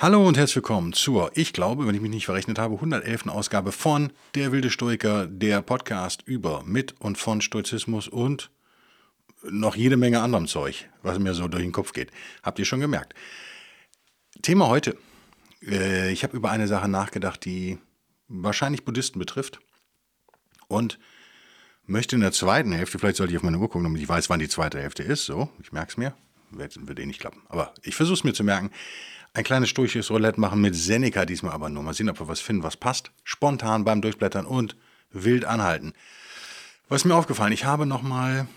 Hallo und herzlich willkommen zur, ich glaube, wenn ich mich nicht verrechnet habe, 111. Ausgabe von Der wilde Stoiker, der Podcast über, mit und von Stoizismus und noch jede Menge anderem Zeug, was mir so durch den Kopf geht. Habt ihr schon gemerkt. Thema heute. Äh, ich habe über eine Sache nachgedacht, die wahrscheinlich Buddhisten betrifft und möchte in der zweiten Hälfte, vielleicht sollte ich auf meine Uhr gucken, damit ich weiß, wann die zweite Hälfte ist, so, ich merke es mir, wird, wird eh nicht klappen, aber ich versuche es mir zu merken, ein kleines stoisches Roulette machen mit Seneca diesmal aber nur. Mal sehen, ob wir was finden, was passt. Spontan beim Durchblättern und wild anhalten. Was ist mir aufgefallen? Ich habe nochmal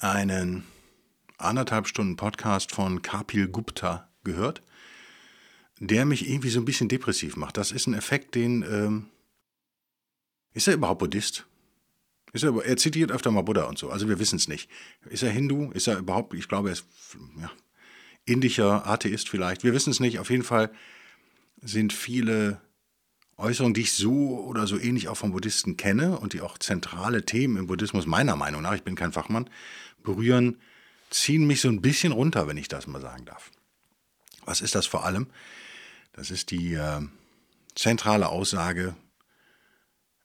einen anderthalb Stunden Podcast von Kapil Gupta gehört, der mich irgendwie so ein bisschen depressiv macht. Das ist ein Effekt, den... Ähm, ist er überhaupt Buddhist? Ist er, er zitiert öfter mal Buddha und so, also wir wissen es nicht. Ist er Hindu? Ist er überhaupt, ich glaube, er ist ja, indischer Atheist vielleicht. Wir wissen es nicht. Auf jeden Fall sind viele Äußerungen, die ich so oder so ähnlich auch von Buddhisten kenne und die auch zentrale Themen im Buddhismus meiner Meinung nach, ich bin kein Fachmann, berühren, ziehen mich so ein bisschen runter, wenn ich das mal sagen darf. Was ist das vor allem? Das ist die äh, zentrale Aussage,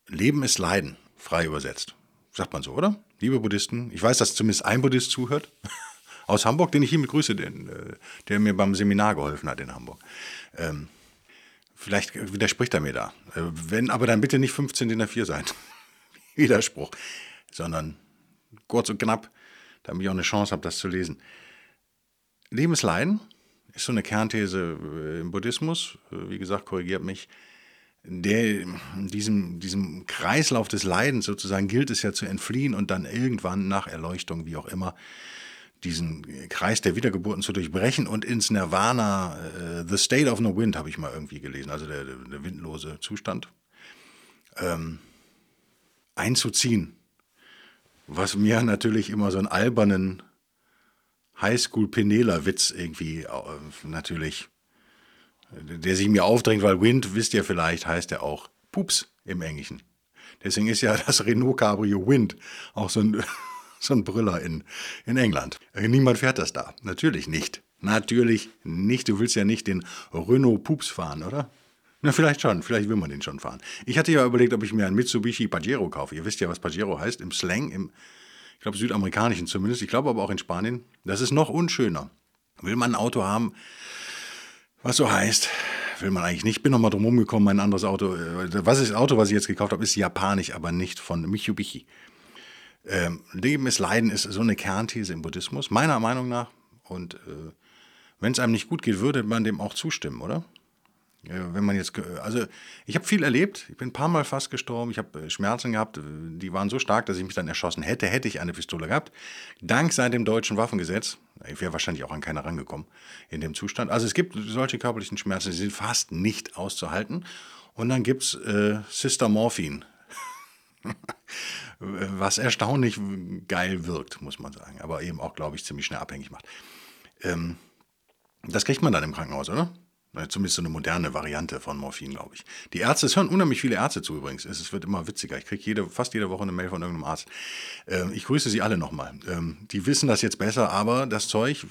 Leben ist Leiden, frei übersetzt. Sagt man so, oder? Liebe Buddhisten, ich weiß, dass zumindest ein Buddhist zuhört aus Hamburg, den ich hiermit grüße, den, äh, der mir beim Seminar geholfen hat in Hamburg. Ähm, vielleicht widerspricht er mir da. Äh, wenn, aber dann bitte nicht 15 in der 4 sein. Widerspruch. Sondern kurz und knapp, damit ich auch eine Chance habe, das zu lesen. Lebensleiden ist so eine Kernthese äh, im Buddhismus. Wie gesagt, korrigiert mich. Der, diesem, diesem Kreislauf des Leidens sozusagen gilt es ja zu entfliehen und dann irgendwann nach Erleuchtung, wie auch immer, diesen Kreis der Wiedergeburten zu durchbrechen und ins Nirvana, äh, The State of No Wind, habe ich mal irgendwie gelesen, also der, der windlose Zustand, ähm, einzuziehen. Was mir natürlich immer so einen albernen Highschool-Penela-Witz irgendwie äh, natürlich, der sich mir aufdrängt, weil Wind, wisst ihr vielleicht, heißt ja auch Pups im Englischen. Deswegen ist ja das Renault Cabrio Wind auch so ein so ein Brüller in, in England. Äh, niemand fährt das da. Natürlich nicht. Natürlich nicht. Du willst ja nicht den Renault Pups fahren, oder? Na, vielleicht schon. Vielleicht will man den schon fahren. Ich hatte ja überlegt, ob ich mir einen Mitsubishi Pajero kaufe. Ihr wisst ja, was Pajero heißt im Slang, im, ich glaube, südamerikanischen zumindest. Ich glaube aber auch in Spanien. Das ist noch unschöner. Will man ein Auto haben, was so heißt, will man eigentlich nicht. Bin noch mal drum gekommen, mein anderes Auto. Äh, was ist das Auto, was ich jetzt gekauft habe, ist japanisch, aber nicht von Mitsubishi. Ähm, Leben ist Leiden ist so eine Kernthese im Buddhismus, meiner Meinung nach. Und äh, wenn es einem nicht gut geht, würde man dem auch zustimmen, oder? Ja, wenn man jetzt, also ich habe viel erlebt. Ich bin ein paar Mal fast gestorben. Ich habe äh, Schmerzen gehabt, äh, die waren so stark, dass ich mich dann erschossen hätte, hätte ich eine Pistole gehabt. Dank seit dem deutschen Waffengesetz. Ich wäre wahrscheinlich auch an keiner rangekommen in dem Zustand. Also es gibt solche körperlichen Schmerzen, die sind fast nicht auszuhalten. Und dann gibt es äh, Sister Morphin. was erstaunlich geil wirkt, muss man sagen, aber eben auch, glaube ich, ziemlich schnell abhängig macht. Ähm, das kriegt man dann im Krankenhaus, oder? Zumindest so eine moderne Variante von Morphin, glaube ich. Die Ärzte, es hören unheimlich viele Ärzte zu übrigens. Es wird immer witziger. Ich kriege jede, fast jede Woche eine Mail von irgendeinem Arzt. Ähm, ich grüße Sie alle nochmal. Ähm, die wissen das jetzt besser, aber das Zeug,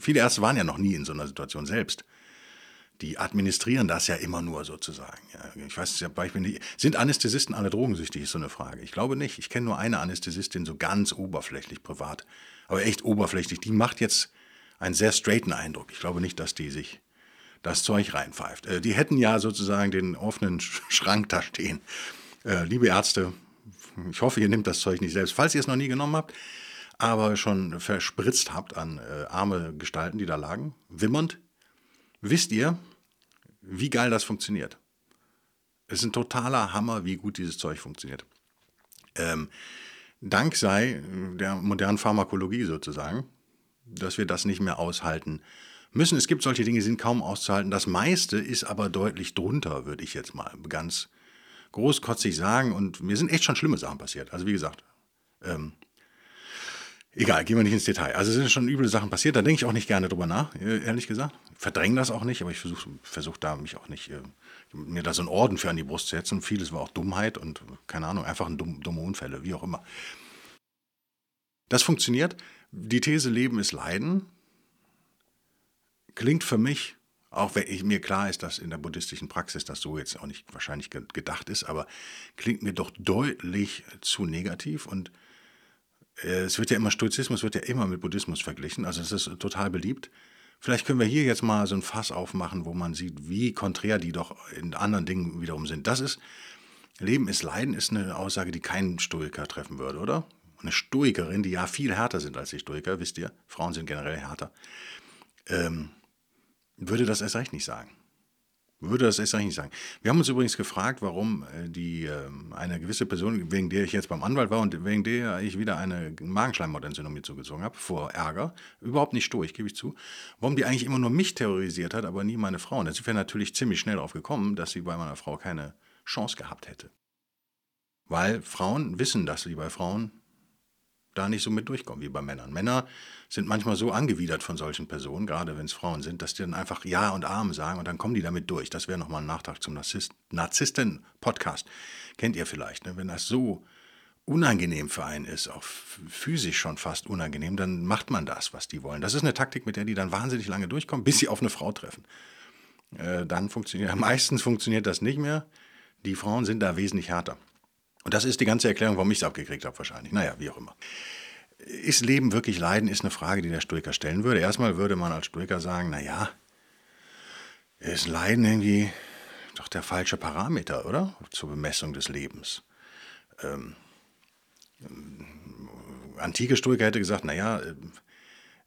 viele Ärzte waren ja noch nie in so einer Situation selbst die administrieren das ja immer nur sozusagen. Ja, ich weiß ja Beispiel nicht. Sind Anästhesisten alle drogensüchtig, ist so eine Frage. Ich glaube nicht. Ich kenne nur eine Anästhesistin, so ganz oberflächlich privat. Aber echt oberflächlich. Die macht jetzt einen sehr straighten Eindruck. Ich glaube nicht, dass die sich das Zeug reinpfeift. Äh, die hätten ja sozusagen den offenen Schrank da stehen. Äh, liebe Ärzte, ich hoffe, ihr nehmt das Zeug nicht selbst. Falls ihr es noch nie genommen habt, aber schon verspritzt habt an äh, arme Gestalten, die da lagen, wimmernd, Wisst ihr, wie geil das funktioniert? Es ist ein totaler Hammer, wie gut dieses Zeug funktioniert. Ähm, Dank sei der modernen Pharmakologie sozusagen, dass wir das nicht mehr aushalten müssen. Es gibt solche Dinge, die sind kaum auszuhalten. Das meiste ist aber deutlich drunter, würde ich jetzt mal ganz großkotzig sagen. Und mir sind echt schon schlimme Sachen passiert. Also wie gesagt, ähm, egal, gehen wir nicht ins Detail. Also es sind schon üble Sachen passiert. Da denke ich auch nicht gerne drüber nach, ehrlich gesagt. Verdränge das auch nicht, aber ich versuche versuch da mich auch nicht, äh, mir da so einen Orden für an die Brust zu setzen. Vieles war auch Dummheit und keine Ahnung, einfach ein dumm, dumme Unfälle, wie auch immer. Das funktioniert. Die These Leben ist Leiden klingt für mich, auch wenn ich, mir klar ist, dass in der buddhistischen Praxis das so jetzt auch nicht wahrscheinlich gedacht ist, aber klingt mir doch deutlich zu negativ und äh, es wird ja immer, Stoizismus wird ja immer mit Buddhismus verglichen, also es ist total beliebt. Vielleicht können wir hier jetzt mal so ein Fass aufmachen, wo man sieht, wie konträr die doch in anderen Dingen wiederum sind. Das ist, Leben ist Leiden, ist eine Aussage, die keinen Stoiker treffen würde, oder? Eine Stoikerin, die ja viel härter sind als die Stoiker, wisst ihr, Frauen sind generell härter, ähm, würde das erst recht nicht sagen. Würde das recht nicht sagen. Wir haben uns übrigens gefragt, warum äh, die, ähm, eine gewisse Person, wegen der ich jetzt beim Anwalt war und wegen der ich wieder eine Magenschleimhautentzündung mir zugezogen habe, vor Ärger, überhaupt nicht durch, gebe ich zu, warum die eigentlich immer nur mich terrorisiert hat, aber nie meine Frau. Und jetzt wäre natürlich ziemlich schnell darauf gekommen, dass sie bei meiner Frau keine Chance gehabt hätte. Weil Frauen wissen, dass sie bei Frauen da nicht so mit durchkommen wie bei Männern. Männer sind manchmal so angewidert von solchen Personen, gerade wenn es Frauen sind, dass die dann einfach Ja und Arm sagen und dann kommen die damit durch. Das wäre nochmal ein Nachtrag zum Narzissten-Podcast. Kennt ihr vielleicht, ne? wenn das so unangenehm für einen ist, auch physisch schon fast unangenehm, dann macht man das, was die wollen. Das ist eine Taktik, mit der die dann wahnsinnig lange durchkommen, bis sie auf eine Frau treffen. Äh, dann funktioniert, meistens funktioniert das nicht mehr. Die Frauen sind da wesentlich härter. Und das ist die ganze Erklärung, warum ich es abgekriegt habe wahrscheinlich. Naja, wie auch immer. Ist Leben wirklich Leiden, ist eine Frage, die der Stoiker stellen würde. Erstmal würde man als Stoiker sagen, naja, ist Leiden irgendwie doch der falsche Parameter, oder? Zur Bemessung des Lebens. Ähm, antike Stoiker hätte gesagt, naja,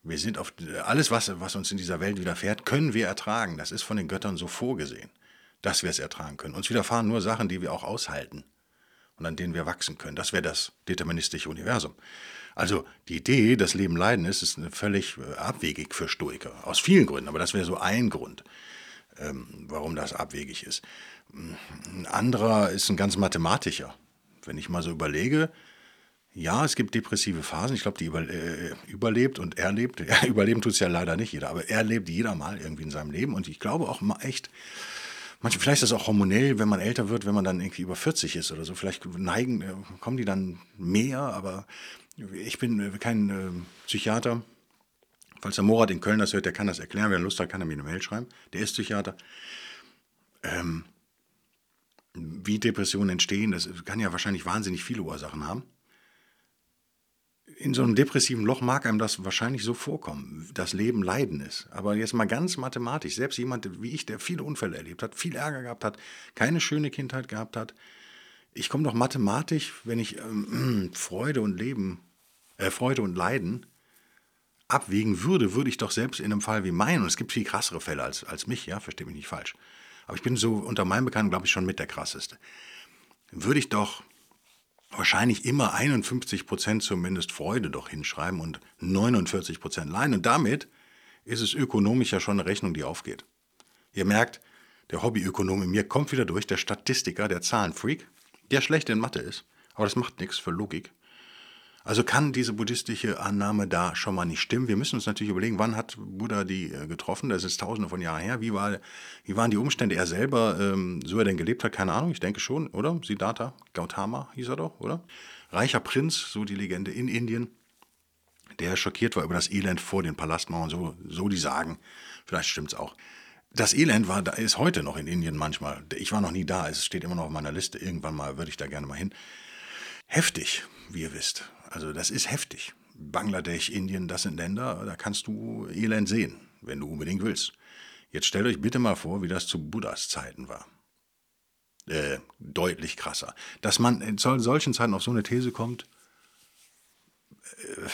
wir sind auf alles, was, was uns in dieser Welt widerfährt, können wir ertragen. Das ist von den Göttern so vorgesehen, dass wir es ertragen können. Uns widerfahren nur Sachen, die wir auch aushalten und an denen wir wachsen können. Das wäre das deterministische Universum. Also die Idee, dass Leben Leiden ist, ist völlig äh, abwegig für Stoiker. Aus vielen Gründen, aber das wäre so ein Grund, ähm, warum das abwegig ist. Ein anderer ist ein ganz mathematischer. Wenn ich mal so überlege, ja, es gibt depressive Phasen. Ich glaube, die über, äh, überlebt und erlebt. Ja, überleben tut es ja leider nicht jeder, aber er lebt jeder mal irgendwie in seinem Leben. Und ich glaube auch mal echt, Manche, vielleicht ist das auch hormonell, wenn man älter wird, wenn man dann irgendwie über 40 ist oder so. Vielleicht neigen, äh, kommen die dann mehr, aber ich bin äh, kein äh, Psychiater. Falls der Morat in Köln das hört, der kann das erklären. Wer Lust hat, kann er mir eine Mail schreiben. Der ist Psychiater. Ähm, wie Depressionen entstehen, das kann ja wahrscheinlich wahnsinnig viele Ursachen haben in so einem depressiven Loch mag einem das wahrscheinlich so vorkommen, dass Leben Leiden ist. Aber jetzt mal ganz mathematisch, selbst jemand wie ich, der viele Unfälle erlebt hat, viel Ärger gehabt hat, keine schöne Kindheit gehabt hat, ich komme doch mathematisch, wenn ich ähm, Freude und Leben, äh, Freude und Leiden abwägen würde, würde ich doch selbst in einem Fall wie meinen, und es gibt viel krassere Fälle als, als mich, ja, verstehe mich nicht falsch, aber ich bin so unter meinen Bekannten, glaube ich, schon mit der krasseste, würde ich doch wahrscheinlich immer 51 Prozent zumindest Freude doch hinschreiben und 49 Prozent Leiden. Und damit ist es ökonomisch ja schon eine Rechnung, die aufgeht. Ihr merkt, der Hobbyökonom in mir kommt wieder durch, der Statistiker, der Zahlenfreak, der schlecht in Mathe ist. Aber das macht nichts für Logik. Also kann diese buddhistische Annahme da schon mal nicht stimmen. Wir müssen uns natürlich überlegen, wann hat Buddha die äh, getroffen? Das ist tausende von Jahren her. Wie, war, wie waren die Umstände? Er selber, ähm, so er denn gelebt hat, keine Ahnung, ich denke schon, oder? Siddhartha, Gautama hieß er doch, oder? Reicher Prinz, so die Legende in Indien, der schockiert war über das Elend vor den Palastmauern, so, so die sagen. Vielleicht stimmt es auch. Das Elend war, da ist heute noch in Indien manchmal. Ich war noch nie da, es steht immer noch auf meiner Liste. Irgendwann mal würde ich da gerne mal hin. Heftig, wie ihr wisst. Also das ist heftig. Bangladesch, Indien, das sind Länder, da kannst du Elend sehen, wenn du unbedingt willst. Jetzt stellt euch bitte mal vor, wie das zu Buddhas Zeiten war. Äh, deutlich krasser. Dass man in solchen Zeiten auf so eine These kommt, äh,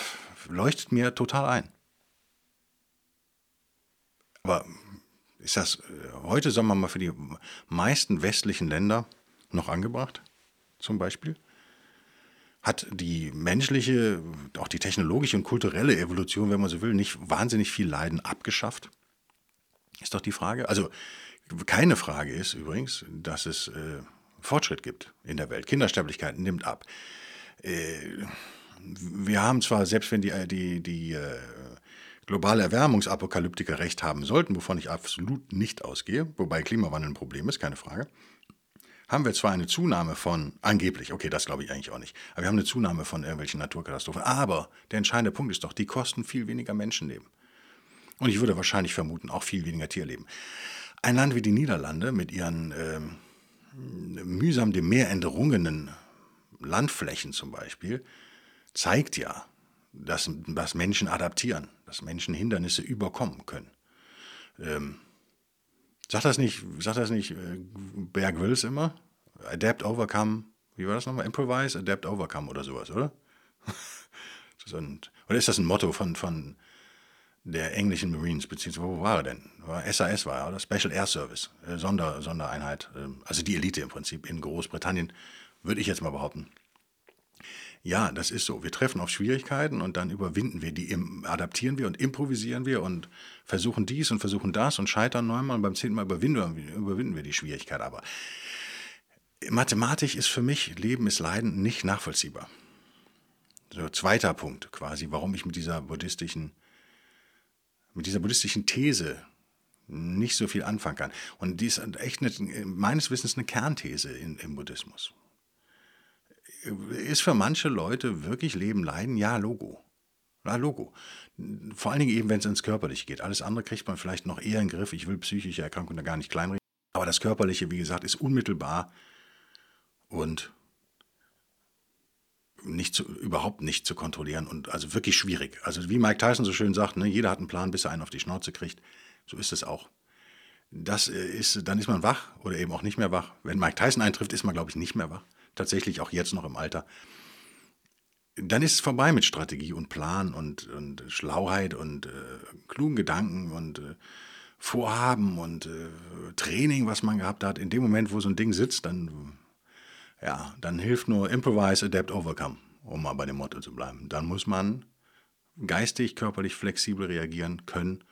leuchtet mir total ein. Aber ist das äh, heute, sagen wir mal, für die meisten westlichen Länder noch angebracht? Zum Beispiel? Hat die menschliche, auch die technologische und kulturelle Evolution, wenn man so will, nicht wahnsinnig viel Leiden abgeschafft? Ist doch die Frage. Also keine Frage ist übrigens, dass es äh, Fortschritt gibt in der Welt. Kindersterblichkeit nimmt ab. Äh, wir haben zwar, selbst wenn die, äh, die, die äh, globale Erwärmungsapokalyptiker recht haben sollten, wovon ich absolut nicht ausgehe, wobei Klimawandel ein Problem ist, keine Frage, haben wir zwar eine Zunahme von, angeblich, okay, das glaube ich eigentlich auch nicht, aber wir haben eine Zunahme von irgendwelchen Naturkatastrophen. Aber der entscheidende Punkt ist doch, die kosten viel weniger Menschenleben. Und ich würde wahrscheinlich vermuten, auch viel weniger Tierleben. Ein Land wie die Niederlande mit ihren äh, mühsam dem Meer entrungenen Landflächen zum Beispiel, zeigt ja, dass, dass Menschen adaptieren, dass Menschen Hindernisse überkommen können. Ähm, Sagt das nicht, sagt das nicht äh, Berg Wills immer? Adapt, overcome, wie war das nochmal? Improvise, adapt, overcome oder sowas, oder? oder ist das ein Motto von, von der englischen Marines, beziehungsweise wo war er denn? SAS war er, oder? Special Air Service, äh, Sonder, Sondereinheit, ähm, also die Elite im Prinzip in Großbritannien, würde ich jetzt mal behaupten. Ja, das ist so. Wir treffen auf Schwierigkeiten und dann überwinden wir die, adaptieren wir und improvisieren wir und versuchen dies und versuchen das und scheitern neunmal und beim zehnten Mal überwinden wir, überwinden wir die Schwierigkeit. Aber Mathematik ist für mich, Leben ist Leiden, nicht nachvollziehbar. So, zweiter Punkt quasi, warum ich mit dieser buddhistischen, mit dieser buddhistischen These nicht so viel anfangen kann. Und die ist echt eine, meines Wissens eine Kernthese in, im Buddhismus ist für manche Leute wirklich Leben leiden? Ja, Logo. Ja, Logo. Vor allen Dingen eben, wenn es ins Körperliche geht. Alles andere kriegt man vielleicht noch eher in den Griff. Ich will psychische Erkrankungen da gar nicht kleinreden. Aber das Körperliche, wie gesagt, ist unmittelbar und nicht zu, überhaupt nicht zu kontrollieren und also wirklich schwierig. Also wie Mike Tyson so schön sagt, ne, jeder hat einen Plan, bis er einen auf die Schnauze kriegt. So ist es auch. Das ist, dann ist man wach oder eben auch nicht mehr wach. Wenn Mike Tyson eintrifft, ist man, glaube ich, nicht mehr wach tatsächlich auch jetzt noch im Alter, dann ist es vorbei mit Strategie und Plan und, und Schlauheit und äh, klugen Gedanken und äh, Vorhaben und äh, Training, was man gehabt hat. In dem Moment, wo so ein Ding sitzt, dann, ja, dann hilft nur Improvise, Adapt, Overcome, um mal bei dem Motto zu bleiben. Dann muss man geistig, körperlich flexibel reagieren können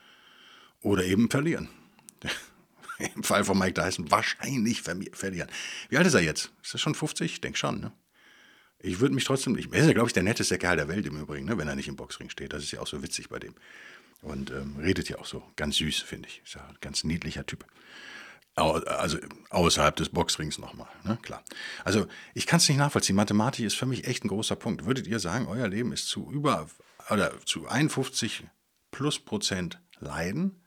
oder eben verlieren. im Fall von Mike Tyson wahrscheinlich verlieren. Wie alt ist er jetzt? Ist er schon 50? Ich denke schon, ne? Ich würde mich trotzdem, ich, er ist ja, glaube ich, der netteste Kerl der Welt im Übrigen, ne, wenn er nicht im Boxring steht. Das ist ja auch so witzig bei dem. Und ähm, redet ja auch so ganz süß, finde ich. Ist ja ein ganz niedlicher Typ. Also außerhalb des Boxrings nochmal, ne? klar. Also ich kann es nicht nachvollziehen. Mathematik ist für mich echt ein großer Punkt. Würdet ihr sagen, euer Leben ist zu über oder zu 51 plus Prozent Leiden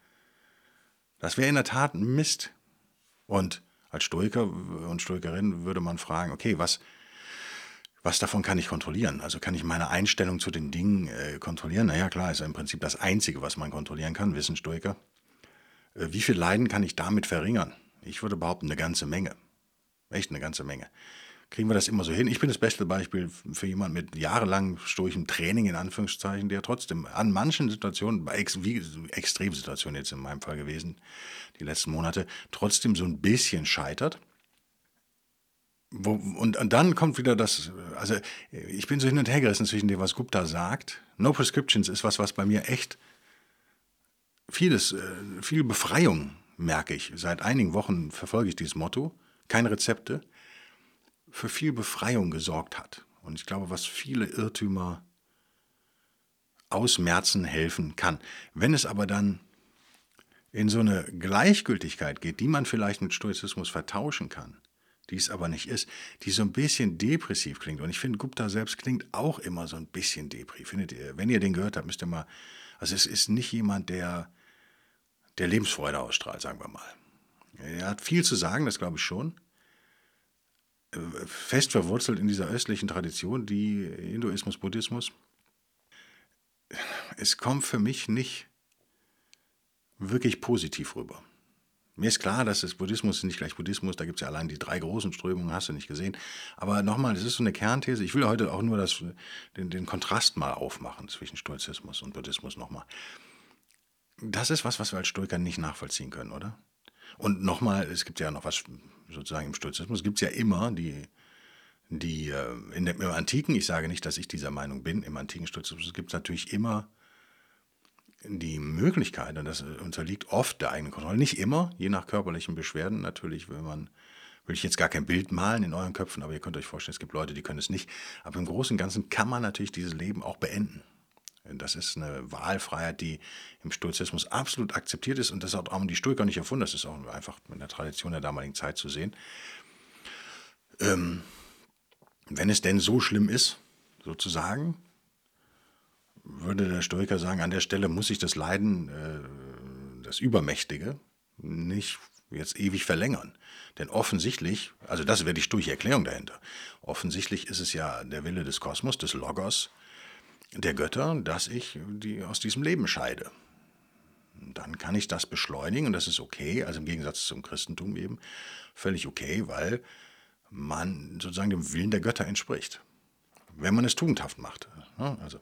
das wäre in der Tat ein Mist. Und als Stoiker und Stoikerin würde man fragen, okay, was, was davon kann ich kontrollieren? Also kann ich meine Einstellung zu den Dingen äh, kontrollieren? Naja, klar, ist ja im Prinzip das Einzige, was man kontrollieren kann, wissen Stoiker. Äh, wie viel Leiden kann ich damit verringern? Ich würde behaupten, eine ganze Menge. Echt eine ganze Menge kriegen wir das immer so hin. Ich bin das beste Beispiel für jemanden mit jahrelang stoichem Training, in Anführungszeichen, der trotzdem an manchen Situationen, wie Extremsituationen jetzt in meinem Fall gewesen, die letzten Monate, trotzdem so ein bisschen scheitert. Wo, und, und, dann kommt wieder das, also ich bin so hin und her gerissen zwischen dem, was Gupta sagt. No Prescriptions ist was, was bei mir echt vieles, äh, viel Befreiung merke ich. Seit einigen Wochen verfolge ich dieses Motto. Keine Rezepte für viel Befreiung gesorgt hat. Und ich glaube, was viele Irrtümer ausmerzen helfen kann. Wenn es aber dann in so eine Gleichgültigkeit geht, die man vielleicht mit Stoizismus vertauschen kann, die es aber nicht ist, die so ein bisschen depressiv klingt. Und ich finde, Gupta selbst klingt auch immer so ein bisschen depressiv. Findet ihr, wenn ihr den gehört habt, müsst ihr mal, also es ist nicht jemand, der, der Lebensfreude ausstrahlt, sagen wir mal. Er hat viel zu sagen, das glaube ich schon fest verwurzelt in dieser östlichen Tradition, die Hinduismus, Buddhismus. Es kommt für mich nicht wirklich positiv rüber. Mir ist klar, dass das Buddhismus nicht gleich Buddhismus, da gibt es ja allein die drei großen Strömungen, hast du nicht gesehen. Aber nochmal, das ist so eine Kernthese. Ich will heute auch nur das, den, den Kontrast mal aufmachen zwischen Stoizismus und Buddhismus nochmal. Das ist was, was wir als Stoiker nicht nachvollziehen können, oder? Und nochmal, es gibt ja noch was sozusagen im Stoizismus, gibt es ja immer die, Die, äh, in dem, Im Antiken, ich sage nicht, dass ich dieser Meinung bin, im antiken Stoizismus gibt es natürlich immer die Möglichkeit, und das unterliegt oft der eigenen Kontrolle, nicht immer, je nach körperlichen Beschwerden natürlich, wenn man, will ich jetzt gar kein Bild malen in euren Köpfen, aber ihr könnt euch vorstellen, es gibt Leute, die können es nicht. Aber im Großen und Ganzen kann man natürlich dieses Leben auch beenden. Das ist eine Wahlfreiheit, die im Stoizismus absolut akzeptiert ist und das hat auch die Stoiker nicht erfunden, das ist auch einfach in der Tradition der damaligen Zeit zu sehen. Ähm, wenn es denn so schlimm ist, sozusagen, würde der Stoiker sagen, an der Stelle muss sich das Leiden, äh, das Übermächtige, nicht jetzt ewig verlängern. Denn offensichtlich, also das wäre die stoische Erklärung dahinter, offensichtlich ist es ja der Wille des Kosmos, des Logos, der Götter, dass ich die aus diesem Leben scheide. Dann kann ich das beschleunigen und das ist okay, also im Gegensatz zum Christentum eben völlig okay, weil man sozusagen dem Willen der Götter entspricht. Wenn man es tugendhaft macht. Ne? Also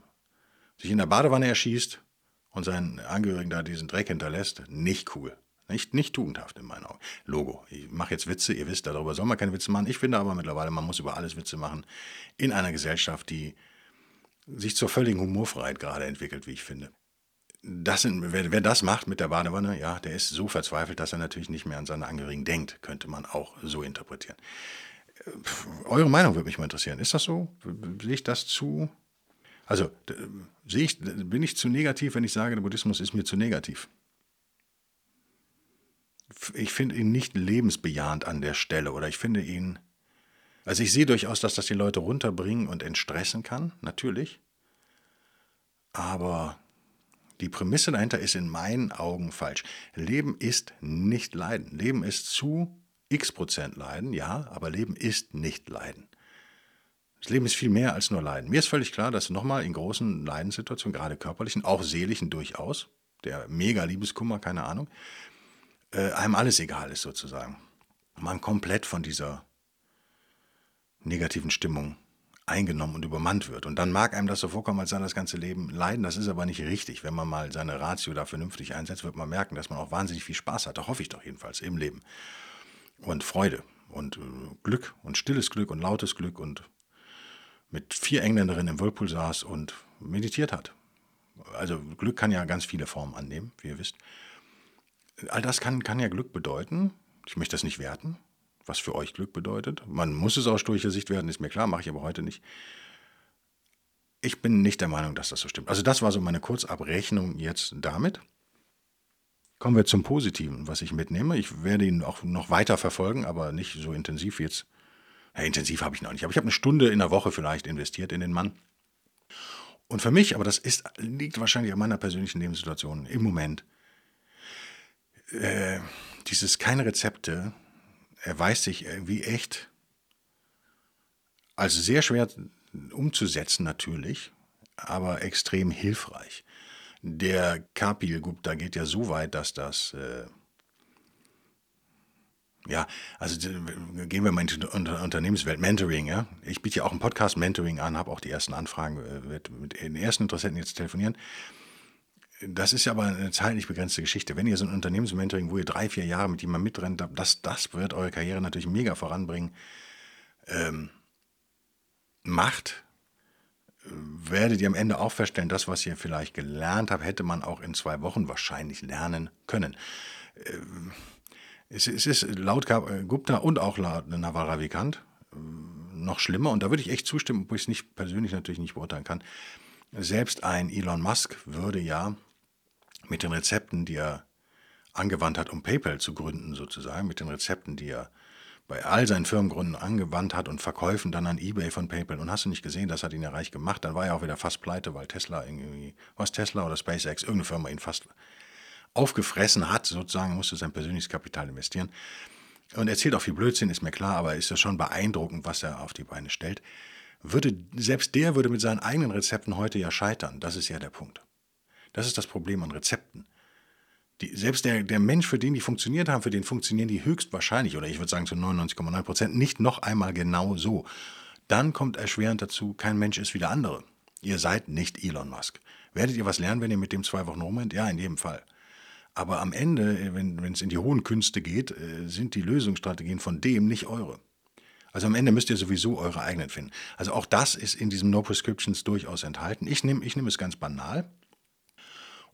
sich in der Badewanne erschießt und seinen Angehörigen da diesen Dreck hinterlässt, nicht cool. Nicht, nicht tugendhaft in meinen Augen. Logo. Ich mache jetzt Witze, ihr wisst, darüber soll man keine Witze machen. Ich finde aber mittlerweile, man muss über alles Witze machen. In einer Gesellschaft, die sich zur völligen Humorfreiheit gerade entwickelt, wie ich finde. Das wer, wer, das macht mit der Badewanne, ja, der ist so verzweifelt, dass er natürlich nicht mehr an seine Angehörigen denkt, könnte man auch so interpretieren. Eure Meinung würde mich mal interessieren. Ist das so? Sehe ich das zu? Also, sehe ich, bin ich zu negativ, wenn ich sage, der Buddhismus ist mir zu negativ? Ich finde ihn nicht lebensbejahend an der Stelle oder ich finde ihn also ich sehe durchaus, dass das die Leute runterbringen und entstressen kann, natürlich. Aber die Prämisse dahinter ist in meinen Augen falsch. Leben ist nicht Leiden. Leben ist zu x Prozent Leiden, ja, aber Leben ist nicht Leiden. Das Leben ist viel mehr als nur Leiden. Mir ist völlig klar, dass nochmal in großen Leidenssituationen, gerade körperlichen, auch seelischen durchaus, der mega Liebeskummer, keine Ahnung, äh, einem alles egal ist sozusagen. Man komplett von dieser negativen Stimmung eingenommen und übermannt wird. Und dann mag einem das so vorkommen, als sei das ganze Leben Leiden. Das ist aber nicht richtig. Wenn man mal seine Ratio da vernünftig einsetzt, wird man merken, dass man auch wahnsinnig viel Spaß hat. Da hoffe ich doch jedenfalls im Leben. Und Freude und äh, Glück und stilles Glück und lautes Glück und mit vier Engländerinnen im Whirlpool saß und meditiert hat. Also Glück kann ja ganz viele Formen annehmen, wie ihr wisst. All das kann, kann ja Glück bedeuten. Ich möchte das nicht werten was für euch Glück bedeutet. Man muss es aus stoischer Sicht werden, ist mir klar, mache ich aber heute nicht. Ich bin nicht der Meinung, dass das so stimmt. Also das war so meine Kurzabrechnung jetzt damit. Kommen wir zum Positiven, was ich mitnehme. Ich werde ihn auch noch weiter verfolgen, aber nicht so intensiv jetzt. Ja, intensiv habe ich noch nicht, aber ich habe eine Stunde in der Woche vielleicht investiert in den Mann. Und für mich, aber das ist, liegt wahrscheinlich an meiner persönlichen Lebenssituation im Moment, äh, dieses keine Rezepte, erweist sich irgendwie echt als sehr schwer umzusetzen natürlich, aber extrem hilfreich. Der Kapil Gupta geht ja so weit, dass das äh, ja, also gehen wir mal in die Unternehmenswelt. Mentoring, ja. Ich biete ja auch einen Podcast Mentoring an, habe auch die ersten Anfragen, äh, werde mit den ersten Interessenten jetzt telefonieren. Das ist ja aber eine zeitlich begrenzte Geschichte. Wenn ihr so ein Unternehmensmentoring, wo ihr drei, vier Jahre mit jemandem mitrennt, das, das wird eure Karriere natürlich mega voranbringen. Ähm, macht, werdet ihr am Ende auch feststellen, das, was ihr vielleicht gelernt habt, hätte man auch in zwei Wochen wahrscheinlich lernen können. Ähm, es, es, ist laut Gupta und auch laut Navarra Vikant äh, noch schlimmer, und da würde ich echt zustimmen, obwohl ich es nicht persönlich natürlich nicht beurteilen kann. Selbst ein Elon Musk würde ja mit den Rezepten, die er angewandt hat, um PayPal zu gründen, sozusagen, mit den Rezepten, die er bei all seinen Firmengründen angewandt hat und Verkäufen dann an eBay von PayPal. Und hast du nicht gesehen, das hat ihn ja reich gemacht. Dann war er auch wieder fast pleite, weil Tesla irgendwie, was Tesla oder SpaceX, irgendeine Firma ihn fast aufgefressen hat, sozusagen, musste sein persönliches Kapital investieren. Und er erzählt auch viel Blödsinn, ist mir klar, aber ist ja schon beeindruckend, was er auf die Beine stellt. Würde, selbst der würde mit seinen eigenen Rezepten heute ja scheitern. Das ist ja der Punkt. Das ist das Problem an Rezepten. Die, selbst der, der Mensch, für den die funktioniert haben, für den funktionieren die höchstwahrscheinlich, oder ich würde sagen zu 99,9 Prozent, nicht noch einmal genau so. Dann kommt erschwerend dazu, kein Mensch ist wie der andere. Ihr seid nicht Elon Musk. Werdet ihr was lernen, wenn ihr mit dem zwei Wochen rumrennt? Ja, in jedem Fall. Aber am Ende, wenn es in die hohen Künste geht, äh, sind die Lösungsstrategien von dem nicht eure. Also am Ende müsst ihr sowieso eure eigenen finden. Also auch das ist in diesem No Prescriptions durchaus enthalten. Ich nehme ich nehm es ganz banal.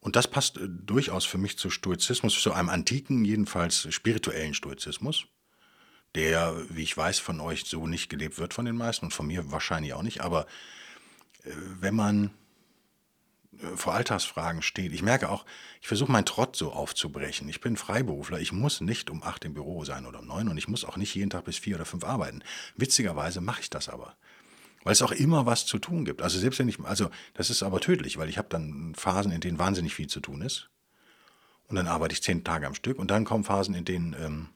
Und das passt äh, durchaus für mich zu Stoizismus, zu einem antiken, jedenfalls spirituellen Stoizismus, der, wie ich weiß, von euch so nicht gelebt wird von den meisten und von mir wahrscheinlich auch nicht. Aber äh, wenn man äh, vor Alltagsfragen steht. Ich merke auch, ich versuche meinen Trott so aufzubrechen. Ich bin Freiberufler. Ich muss nicht um acht im Büro sein oder um neun und ich muss auch nicht jeden Tag bis vier oder fünf arbeiten. Witzigerweise mache ich das aber. Weil es auch immer was zu tun gibt. Also selbst wenn ich, also das ist aber tödlich, weil ich habe dann Phasen, in denen wahnsinnig viel zu tun ist. Und dann arbeite ich zehn Tage am Stück und dann kommen Phasen, in denen ähm,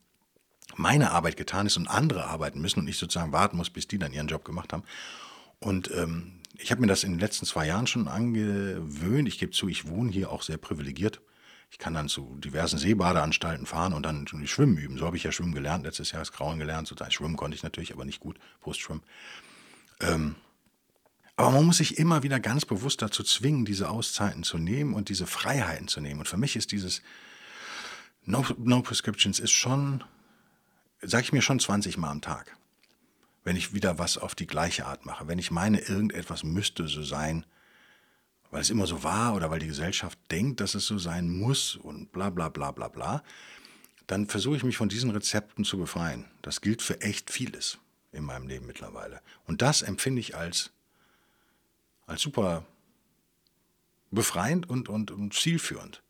meine Arbeit getan ist und andere arbeiten müssen und ich sozusagen warten muss, bis die dann ihren Job gemacht haben. Und ähm, ich habe mir das in den letzten zwei Jahren schon angewöhnt. Ich gebe zu, ich wohne hier auch sehr privilegiert. Ich kann dann zu diversen Seebadeanstalten fahren und dann schwimmen üben. So habe ich ja schwimmen gelernt. Letztes Jahr ist Grauen gelernt. Sozusagen schwimmen konnte ich natürlich, aber nicht gut. Brustschwimmen. Ähm, aber man muss sich immer wieder ganz bewusst dazu zwingen, diese Auszeiten zu nehmen und diese Freiheiten zu nehmen. Und für mich ist dieses No, no Prescriptions ist schon, sage ich mir schon 20 Mal am Tag wenn ich wieder was auf die gleiche Art mache, wenn ich meine, irgendetwas müsste so sein, weil es immer so war oder weil die Gesellschaft denkt, dass es so sein muss und bla bla bla bla bla, dann versuche ich mich von diesen Rezepten zu befreien. Das gilt für echt vieles in meinem Leben mittlerweile. Und das empfinde ich als, als super befreiend und, und, und zielführend.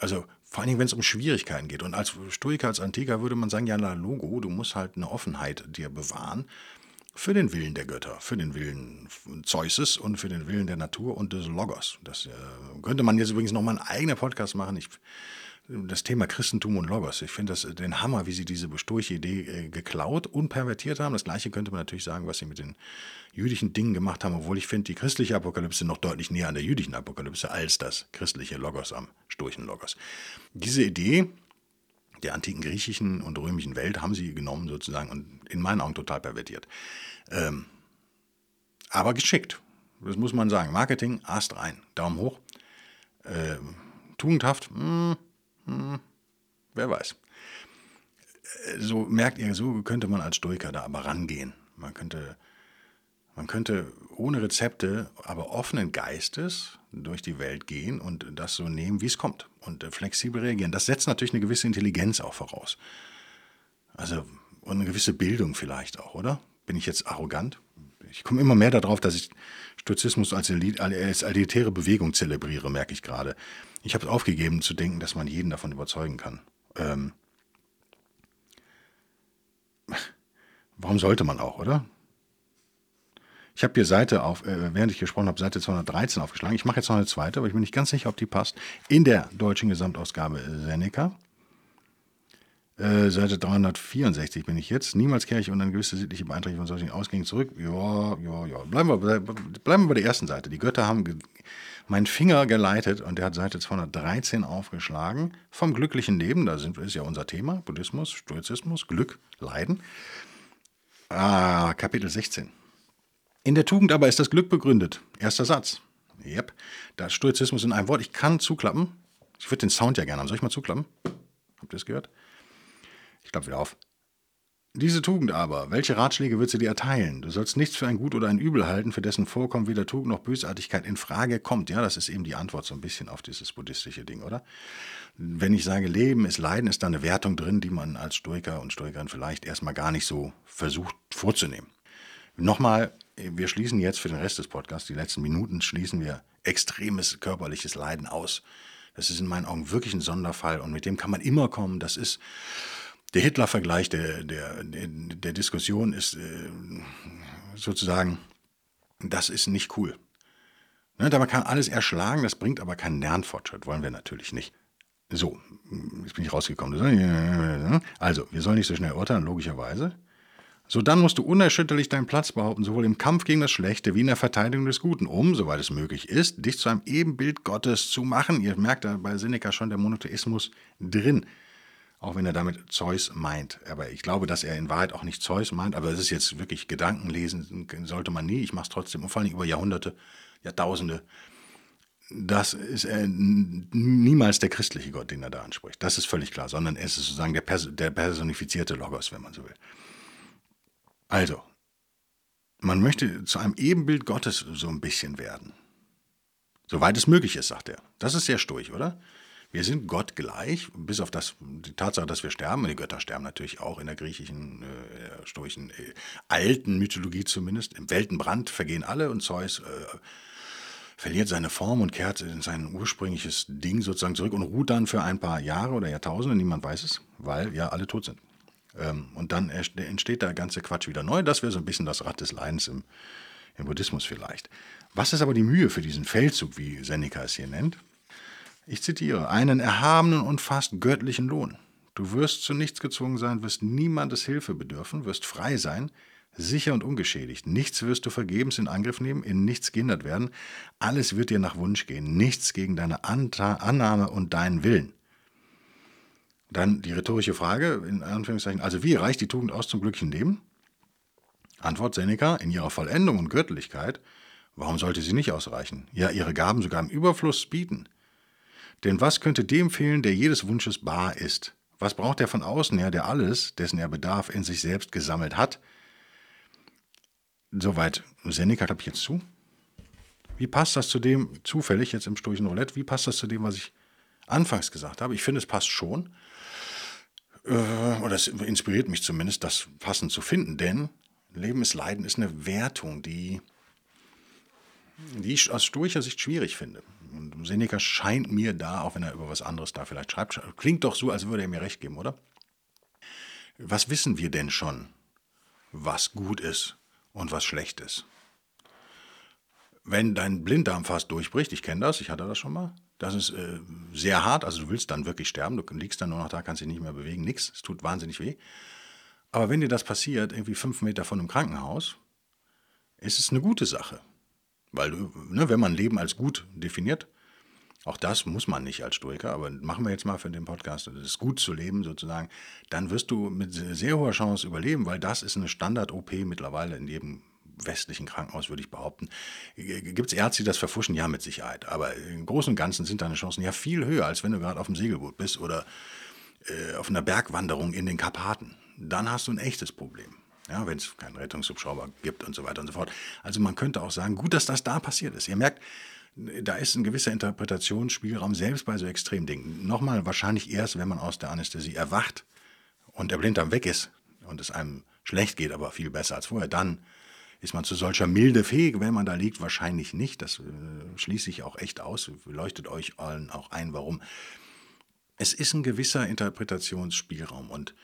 Also vor allen Dingen, wenn es um Schwierigkeiten geht. Und als Stoiker, als Antiker würde man sagen, ja, na, Logo, du musst halt eine Offenheit dir bewahren für den Willen der Götter, für den Willen Zeuses und für den Willen der Natur und des Logos. Das äh, könnte man jetzt übrigens nochmal einen eigenen Podcast machen. Ich das Thema Christentum und Logos. Ich finde das äh, den Hammer, wie sie diese stoische Idee äh, geklaut und pervertiert haben. Das gleiche könnte man natürlich sagen, was sie mit den jüdischen Dingen gemacht haben, obwohl ich finde, die christliche Apokalypse noch deutlich näher an der jüdischen Apokalypse als das christliche Logos am stoischen Logos. Diese Idee der antiken griechischen und römischen Welt haben sie genommen sozusagen und in meinen Augen total pervertiert. Ähm, aber geschickt, das muss man sagen. Marketing, Ast rein, Daumen hoch. Ähm, tugendhaft, mh, hm, wer weiß. So merkt ihr, so könnte man als Stoiker da aber rangehen. Man könnte, man könnte ohne Rezepte, aber offenen Geistes durch die Welt gehen und das so nehmen, wie es kommt und flexibel reagieren. Das setzt natürlich eine gewisse Intelligenz auch voraus. Also und eine gewisse Bildung vielleicht auch, oder? Bin ich jetzt arrogant? Ich komme immer mehr darauf, dass ich Stoizismus als, als elitäre Bewegung zelebriere, merke ich gerade. Ich habe es aufgegeben zu denken, dass man jeden davon überzeugen kann. Ähm, warum sollte man auch, oder? Ich habe hier Seite auf, äh, während ich gesprochen habe, Seite 213 aufgeschlagen. Ich mache jetzt noch eine zweite, aber ich bin nicht ganz sicher, ob die passt. In der deutschen Gesamtausgabe Seneca. Äh, Seite 364 bin ich jetzt. Niemals kehre ich unter eine gewisse sittliche Beeinträchtigung von solchen Ausgängen zurück. Ja, ja, ja. Bleiben wir, bleiben wir bei der ersten Seite. Die Götter haben meinen Finger geleitet und der hat Seite 213 aufgeschlagen. Vom glücklichen Leben, da sind, ist ja unser Thema, Buddhismus, Stoizismus, Glück, Leiden. Ah, Kapitel 16. In der Tugend aber ist das Glück begründet. Erster Satz. Yep. Da Stoizismus in einem Wort. Ich kann zuklappen. Ich würde den Sound ja gerne haben. Soll ich mal zuklappen? Habt ihr es gehört? Ich klappe wieder auf. Diese Tugend aber, welche Ratschläge wird sie dir erteilen? Du sollst nichts für ein Gut oder ein Übel halten, für dessen Vorkommen weder Tugend noch Bösartigkeit in Frage kommt. Ja, das ist eben die Antwort so ein bisschen auf dieses buddhistische Ding, oder? Wenn ich sage, Leben ist Leiden, ist da eine Wertung drin, die man als Stoiker und Stoikerin vielleicht erstmal gar nicht so versucht vorzunehmen. Nochmal, wir schließen jetzt für den Rest des Podcasts, die letzten Minuten schließen wir extremes körperliches Leiden aus. Das ist in meinen Augen wirklich ein Sonderfall und mit dem kann man immer kommen. Das ist der Hitler-Vergleich der, der, der, Diskussion ist äh, sozusagen, das ist nicht cool. Ne, man kann alles erschlagen, das bringt aber keinen Lernfortschritt, wollen wir natürlich nicht. So, jetzt bin ich rausgekommen. Also, wir sollen nicht so schnell urteilen, logischerweise. So, dann musst du unerschütterlich deinen Platz behaupten, sowohl im Kampf gegen das Schlechte wie in der Verteidigung des Guten, um, soweit es möglich ist, dich zu einem Ebenbild Gottes zu machen. Ihr merkt da bei Seneca schon der Monotheismus drin auch wenn er damit Zeus meint. Aber ich glaube, dass er in Wahrheit auch nicht Zeus meint, aber es ist jetzt wirklich Gedankenlesen, sollte man nie. Ich mache es trotzdem, und vor allem über Jahrhunderte, Jahrtausende. Das ist äh, niemals der christliche Gott, den er da anspricht. Das ist völlig klar, sondern es ist sozusagen der, Pers der personifizierte Logos, wenn man so will. Also, man möchte zu einem Ebenbild Gottes so ein bisschen werden. Soweit es möglich ist, sagt er. Das ist sehr stoisch, oder? Wir sind Gott gleich, bis auf das, die Tatsache, dass wir sterben. Die Götter sterben natürlich auch in der griechischen, äh, stoischen, äh, alten Mythologie zumindest. Im Weltenbrand vergehen alle und Zeus äh, verliert seine Form und kehrt in sein ursprüngliches Ding sozusagen zurück und ruht dann für ein paar Jahre oder Jahrtausende, niemand weiß es, weil ja alle tot sind. Ähm, und dann entsteht der ganze Quatsch wieder neu. Das wäre so ein bisschen das Rad des Leidens im, im Buddhismus vielleicht. Was ist aber die Mühe für diesen Feldzug, wie Seneca es hier nennt? Ich zitiere, einen erhabenen und fast göttlichen Lohn. Du wirst zu nichts gezwungen sein, wirst niemandes Hilfe bedürfen, wirst frei sein, sicher und ungeschädigt. Nichts wirst du vergebens in Angriff nehmen, in nichts gehindert werden. Alles wird dir nach Wunsch gehen, nichts gegen deine Annahme und deinen Willen. Dann die rhetorische Frage, in Anführungszeichen, also wie reicht die Tugend aus zum glücklichen Leben? Antwort Seneca, in ihrer Vollendung und Göttlichkeit, warum sollte sie nicht ausreichen? Ja, ihre Gaben sogar im Überfluss bieten. Denn was könnte dem fehlen, der jedes Wunsches bar ist? Was braucht er von außen her, der alles, dessen er bedarf, in sich selbst gesammelt hat? Soweit Seneca, glaube ich, jetzt zu. Wie passt das zu dem, zufällig jetzt im Sturchen Roulette, wie passt das zu dem, was ich anfangs gesagt habe? Ich finde, es passt schon. Äh, oder es inspiriert mich zumindest, das passend zu finden, denn Leben ist Leiden ist eine Wertung, die, die ich aus stoischer Sicht schwierig finde. Und Seneca scheint mir da, auch wenn er über was anderes da vielleicht schreibt, klingt doch so, als würde er mir recht geben, oder? Was wissen wir denn schon, was gut ist und was schlecht ist? Wenn dein Blinddarm fast durchbricht, ich kenne das, ich hatte das schon mal, das ist äh, sehr hart, also du willst dann wirklich sterben, du liegst dann nur noch da, kannst dich nicht mehr bewegen, nichts, es tut wahnsinnig weh. Aber wenn dir das passiert, irgendwie fünf Meter von einem Krankenhaus, ist es eine gute Sache. Weil, ne, wenn man Leben als gut definiert, auch das muss man nicht als Stoiker, aber machen wir jetzt mal für den Podcast, es ist gut zu leben sozusagen, dann wirst du mit sehr hoher Chance überleben, weil das ist eine Standard-OP mittlerweile in jedem westlichen Krankenhaus, würde ich behaupten. Gibt es Ärzte, die das verfuschen? Ja, mit Sicherheit. Aber im Großen und Ganzen sind deine Chancen ja viel höher, als wenn du gerade auf dem Segelboot bist oder äh, auf einer Bergwanderung in den Karpaten. Dann hast du ein echtes Problem. Ja, wenn es keinen Rettungshubschrauber gibt und so weiter und so fort. Also man könnte auch sagen, gut, dass das da passiert ist. Ihr merkt, da ist ein gewisser Interpretationsspielraum, selbst bei so Extremdingen. Nochmal wahrscheinlich erst, wenn man aus der Anästhesie erwacht und der Blinddarm weg ist und es einem schlecht geht, aber viel besser als vorher, dann ist man zu solcher Milde fähig, wenn man da liegt? Wahrscheinlich nicht. Das äh, schließe ich auch echt aus. Leuchtet euch allen auch ein, warum. Es ist ein gewisser Interpretationsspielraum und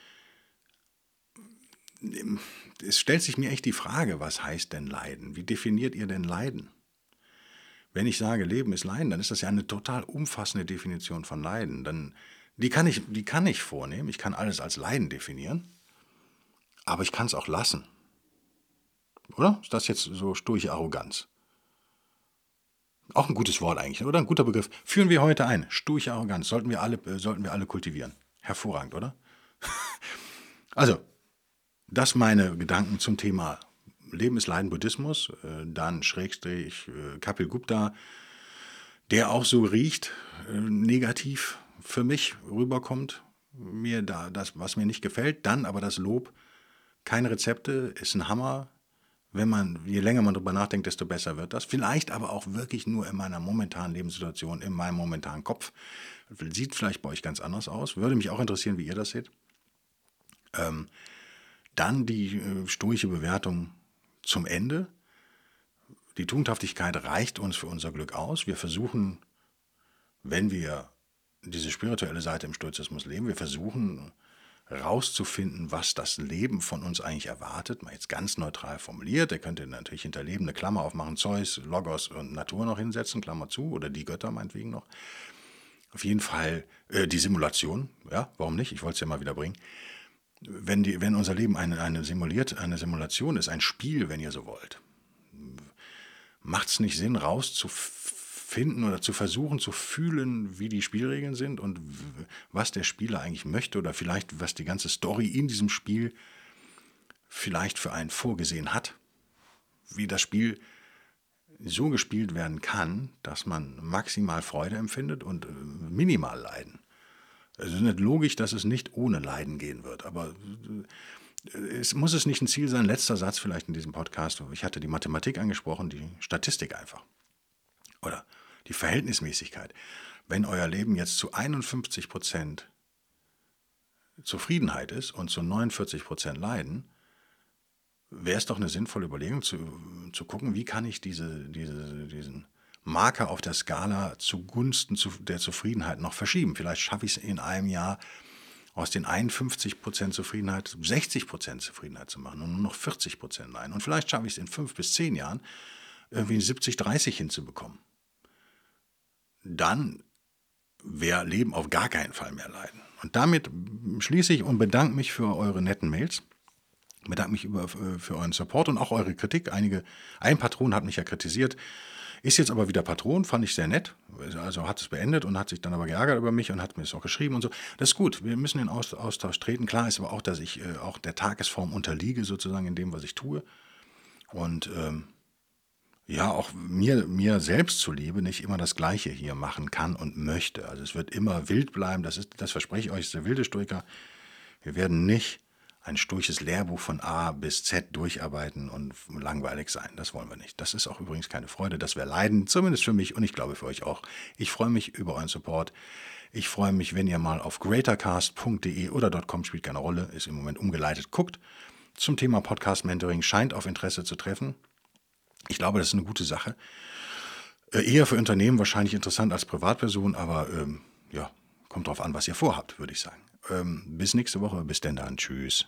es stellt sich mir echt die Frage, was heißt denn Leiden? Wie definiert ihr denn Leiden? Wenn ich sage, Leben ist Leiden, dann ist das ja eine total umfassende Definition von Leiden. Dann, die, kann ich, die kann ich vornehmen. Ich kann alles als Leiden definieren. Aber ich kann es auch lassen. Oder? Ist das jetzt so sturche Arroganz? Auch ein gutes Wort eigentlich, oder? Ein guter Begriff. Führen wir heute ein. Sturche Arroganz. Sollten wir alle, äh, sollten wir alle kultivieren. Hervorragend, oder? also, das meine Gedanken zum Thema Leben ist Leiden Buddhismus. Äh, dann Schrägstrich äh, Kapil Gupta, der auch so riecht, negativ für mich rüberkommt. Mir da das, was mir nicht gefällt. Dann aber das Lob. Keine Rezepte, ist ein Hammer, wenn man, je länger man darüber nachdenkt, desto besser wird das. Vielleicht aber auch wirklich nur in meiner momentanen Lebenssituation, in meinem momentanen Kopf. Sieht vielleicht bei euch ganz anders aus. Würde mich auch interessieren, wie ihr das seht. Ähm, dann die äh, stoische Bewertung zum Ende. Die Tugendhaftigkeit reicht uns für unser Glück aus. Wir versuchen, wenn wir diese spirituelle Seite im Stoizismus leben, wir versuchen, rauszufinden, was das Leben von uns eigentlich erwartet, mal jetzt ganz neutral formuliert, er könnte natürlich hinter Leben eine Klammer aufmachen, Zeus, Logos und Natur noch hinsetzen, Klammer zu, oder die Götter meinetwegen noch. Auf jeden Fall äh, die Simulation, ja, warum nicht? Ich wollte es ja mal wieder bringen. Wenn, die, wenn unser Leben eine, eine, simuliert, eine Simulation ist, ein Spiel, wenn ihr so wollt, macht es nicht Sinn, rauszufinden, finden oder zu versuchen zu fühlen, wie die Spielregeln sind und was der Spieler eigentlich möchte oder vielleicht was die ganze Story in diesem Spiel vielleicht für einen vorgesehen hat. Wie das Spiel so gespielt werden kann, dass man maximal Freude empfindet und äh, minimal Leiden. Es ist nicht logisch, dass es nicht ohne Leiden gehen wird, aber es muss es nicht ein Ziel sein, letzter Satz vielleicht in diesem Podcast. Ich hatte die Mathematik angesprochen, die Statistik einfach. Oder die Verhältnismäßigkeit. Wenn euer Leben jetzt zu 51 Prozent Zufriedenheit ist und zu 49 Prozent Leiden, wäre es doch eine sinnvolle Überlegung zu, zu gucken, wie kann ich diese, diese, diesen Marker auf der Skala zugunsten der Zufriedenheit noch verschieben. Vielleicht schaffe ich es in einem Jahr aus den 51% Zufriedenheit 60% Zufriedenheit zu machen und nur noch 40% Leiden. Und vielleicht schaffe ich es in fünf bis zehn Jahren irgendwie 70-30 hinzubekommen. Dann wäre Leben auf gar keinen Fall mehr leiden. Und damit schließe ich und bedanke mich für eure netten Mails. Bedanke mich über, für euren Support und auch eure Kritik. Einige, ein Patron hat mich ja kritisiert, ist jetzt aber wieder Patron, fand ich sehr nett. Also hat es beendet und hat sich dann aber geärgert über mich und hat mir es auch geschrieben und so. Das ist gut, wir müssen in Austausch treten. Klar ist aber auch, dass ich äh, auch der Tagesform unterliege, sozusagen in dem, was ich tue. Und ähm, ja, auch mir, mir selbst zuliebe nicht immer das Gleiche hier machen kann und möchte. Also es wird immer wild bleiben, das, ist, das verspreche ich euch, ist der wilde Stoiker. Wir werden nicht ein sturches Lehrbuch von A bis Z durcharbeiten und langweilig sein. Das wollen wir nicht. Das ist auch übrigens keine Freude, das wäre Leiden, zumindest für mich und ich glaube für euch auch. Ich freue mich über euren Support. Ich freue mich, wenn ihr mal auf greatercast.de oder .com spielt keine Rolle, ist im Moment umgeleitet, guckt. Zum Thema Podcast Mentoring scheint auf Interesse zu treffen. Ich glaube, das ist eine gute Sache. Äh, eher für Unternehmen wahrscheinlich interessant als Privatperson, aber ähm, ja, kommt drauf an, was ihr vorhabt, würde ich sagen. Ähm, bis nächste Woche. Bis denn dann. Tschüss.